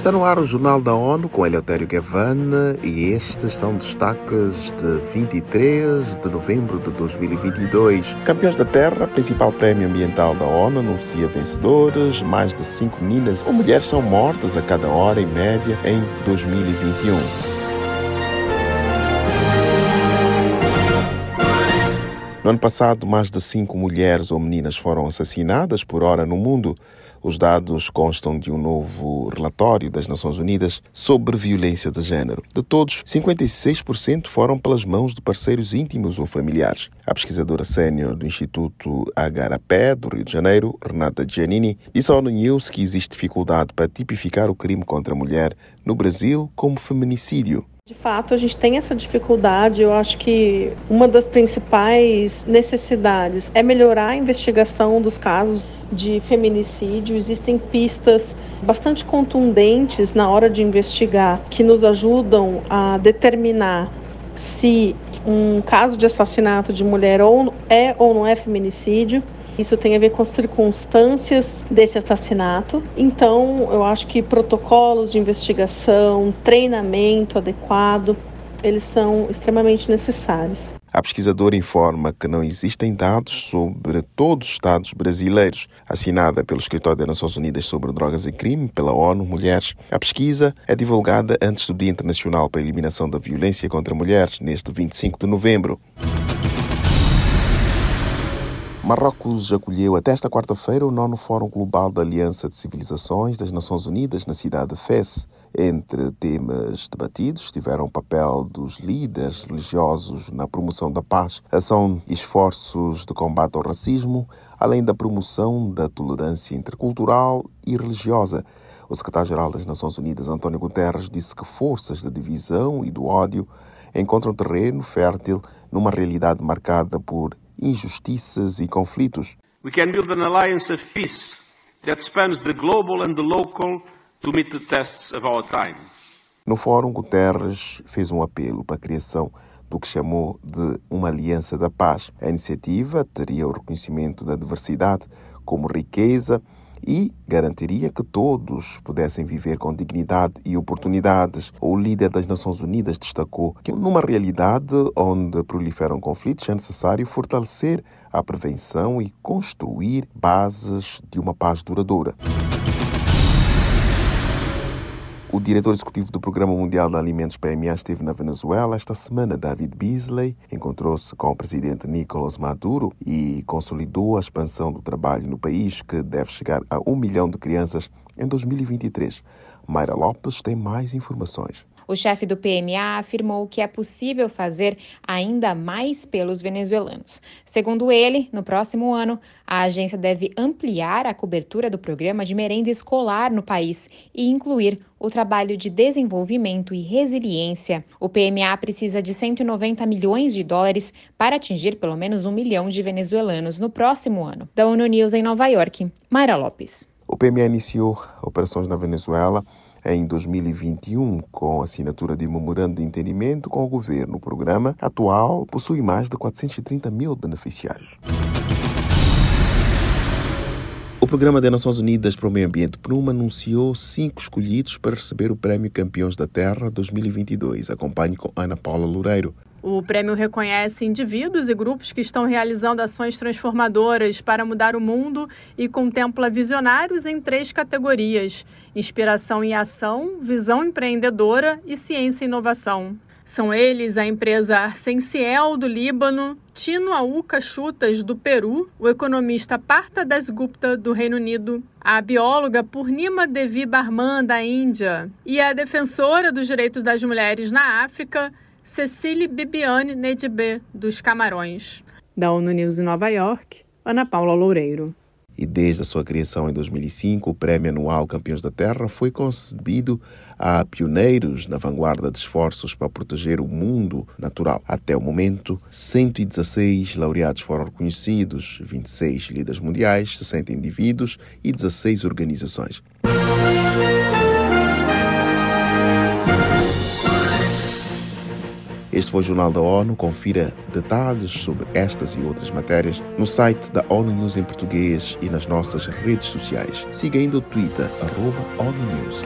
Está no ar o Jornal da ONU com Eleutério Gavan e estes são destaques de 23 de novembro de 2022. Campeões da Terra, principal prémio ambiental da ONU, anuncia vencedores. Mais de 5 meninas ou mulheres são mortas a cada hora, em média, em 2021. No ano passado, mais de cinco mulheres ou meninas foram assassinadas por hora no mundo. Os dados constam de um novo relatório das Nações Unidas sobre violência de género. De todos, 56% foram pelas mãos de parceiros íntimos ou familiares. A pesquisadora sênior do Instituto Agarapé, do Rio de Janeiro, Renata Giannini, disse ao News que existe dificuldade para tipificar o crime contra a mulher no Brasil como feminicídio. De fato, a gente tem essa dificuldade. Eu acho que uma das principais necessidades é melhorar a investigação dos casos de feminicídio. Existem pistas bastante contundentes na hora de investigar que nos ajudam a determinar se um caso de assassinato de mulher ou é ou não é feminicídio. Isso tem a ver com as circunstâncias desse assassinato. Então, eu acho que protocolos de investigação, treinamento adequado, eles são extremamente necessários. A pesquisadora informa que não existem dados sobre todos os estados brasileiros. Assinada pelo Escritório das Nações Unidas sobre Drogas e Crime, pela ONU Mulheres, a pesquisa é divulgada antes do Dia Internacional para a Eliminação da Violência contra Mulheres, neste 25 de novembro. Marrocos acolheu até esta quarta-feira o nono Fórum Global da Aliança de Civilizações das Nações Unidas na cidade de Fez. Entre temas debatidos estiveram o papel dos líderes religiosos na promoção da paz, ação e esforços de combate ao racismo, além da promoção da tolerância intercultural e religiosa. O secretário-geral das Nações Unidas, António Guterres, disse que forças da divisão e do ódio encontram terreno fértil numa realidade marcada por injustiças e conflitos. We can build an alliance of peace that spans the global and the local to meet the tests of our time. No fórum, Guterres fez um apelo para a criação do que chamou de uma aliança da paz. A iniciativa teria o reconhecimento da diversidade como riqueza e garantiria que todos pudessem viver com dignidade e oportunidades. O líder das Nações Unidas destacou que, numa realidade onde proliferam conflitos, é necessário fortalecer a prevenção e construir bases de uma paz duradoura. O diretor executivo do Programa Mundial de Alimentos PMA esteve na Venezuela esta semana. David Beasley encontrou-se com o presidente Nicolás Maduro e consolidou a expansão do trabalho no país, que deve chegar a um milhão de crianças em 2023. Mayra Lopes tem mais informações. O chefe do PMA afirmou que é possível fazer ainda mais pelos venezuelanos. Segundo ele, no próximo ano, a agência deve ampliar a cobertura do programa de merenda escolar no país e incluir o trabalho de desenvolvimento e resiliência. O PMA precisa de 190 milhões de dólares para atingir pelo menos um milhão de venezuelanos no próximo ano. Da ONU News em Nova York, Mayra Lopes. O PMA iniciou operações na Venezuela em 2021 com a assinatura de memorando de entendimento com o governo. O programa atual possui mais de 430 mil beneficiários. O Programa das Nações Unidas para o Meio Ambiente, PNUMA, anunciou cinco escolhidos para receber o Prémio Campeões da Terra 2022. Acompanhe com Ana Paula Loureiro. O prêmio reconhece indivíduos e grupos que estão realizando ações transformadoras para mudar o mundo e contempla visionários em três categorias: inspiração e ação, visão empreendedora e ciência e inovação. São eles a empresa Arsenciel do Líbano, Tino Auca Chutas do Peru, o economista Partha Dasgupta do Reino Unido, a bióloga Purnima Devi Barman da Índia e a defensora dos direitos das mulheres na África, Cecília Bibiane Nedibé, dos Camarões. Da ONU News em Nova York, Ana Paula Loureiro. E desde a sua criação em 2005, o Prêmio Anual Campeões da Terra foi concebido a pioneiros na vanguarda de esforços para proteger o mundo natural. Até o momento, 116 laureados foram reconhecidos, 26 líderes mundiais, 60 indivíduos e 16 organizações. Este foi o Jornal da ONU. Confira detalhes sobre estas e outras matérias no site da ONU News em português e nas nossas redes sociais. Siga ainda o Twitter, arroba ONU News.